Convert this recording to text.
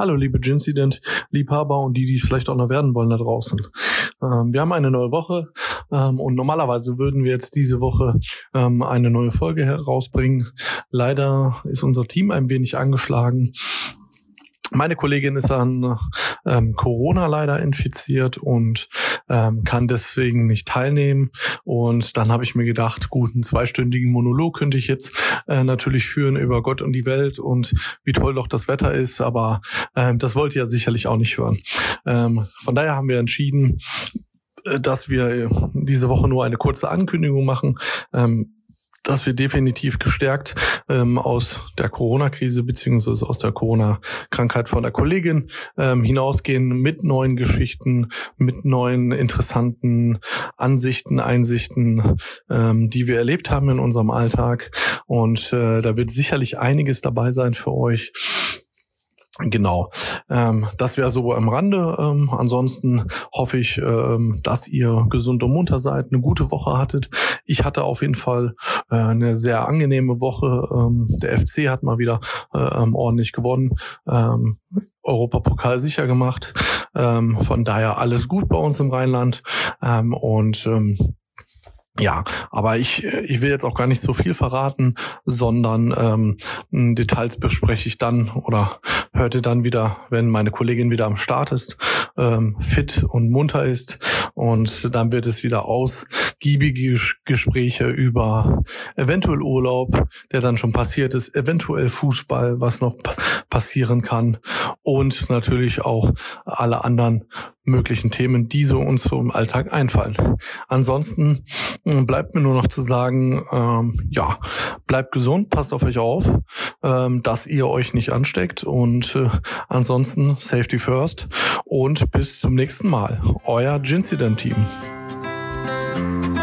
Hallo liebe Gincident-Liebhaber und die, die es vielleicht auch noch werden wollen da draußen. Ähm, wir haben eine neue Woche ähm, und normalerweise würden wir jetzt diese Woche ähm, eine neue Folge herausbringen. Leider ist unser Team ein wenig angeschlagen. Meine Kollegin ist an ähm, Corona leider infiziert und ähm, kann deswegen nicht teilnehmen. Und dann habe ich mir gedacht, gut, einen zweistündigen Monolog könnte ich jetzt äh, natürlich führen über Gott und die Welt und wie toll doch das Wetter ist, aber ähm, das wollt ihr ja sicherlich auch nicht hören. Ähm, von daher haben wir entschieden, äh, dass wir diese Woche nur eine kurze Ankündigung machen. Ähm, dass wir definitiv gestärkt ähm, aus der Corona-Krise beziehungsweise aus der Corona-Krankheit von der Kollegin ähm, hinausgehen mit neuen Geschichten, mit neuen interessanten Ansichten, Einsichten, ähm, die wir erlebt haben in unserem Alltag. Und äh, da wird sicherlich einiges dabei sein für euch. Genau, ähm, das wäre so am Rande. Ähm, ansonsten hoffe ich, ähm, dass ihr gesund und munter seid, eine gute Woche hattet. Ich hatte auf jeden Fall äh, eine sehr angenehme Woche. Ähm, der FC hat mal wieder äh, ähm, ordentlich gewonnen. Ähm, Europapokal sicher gemacht. Ähm, von daher alles gut bei uns im Rheinland. Ähm, und ähm, ja, aber ich, ich will jetzt auch gar nicht so viel verraten, sondern ähm, Details bespreche ich dann oder hörte dann wieder, wenn meine Kollegin wieder am Start ist, ähm, fit und munter ist. Und dann wird es wieder ausgiebige Gespräche über eventuell Urlaub, der dann schon passiert ist, eventuell Fußball, was noch passieren kann und natürlich auch alle anderen möglichen Themen, die so uns so im Alltag einfallen. Ansonsten hm, bleibt mir nur noch zu sagen, ähm, ja, bleibt gesund, passt auf euch auf, ähm, dass ihr euch nicht ansteckt und äh, ansonsten Safety First und bis zum nächsten Mal. Euer Gincident Team. Bye.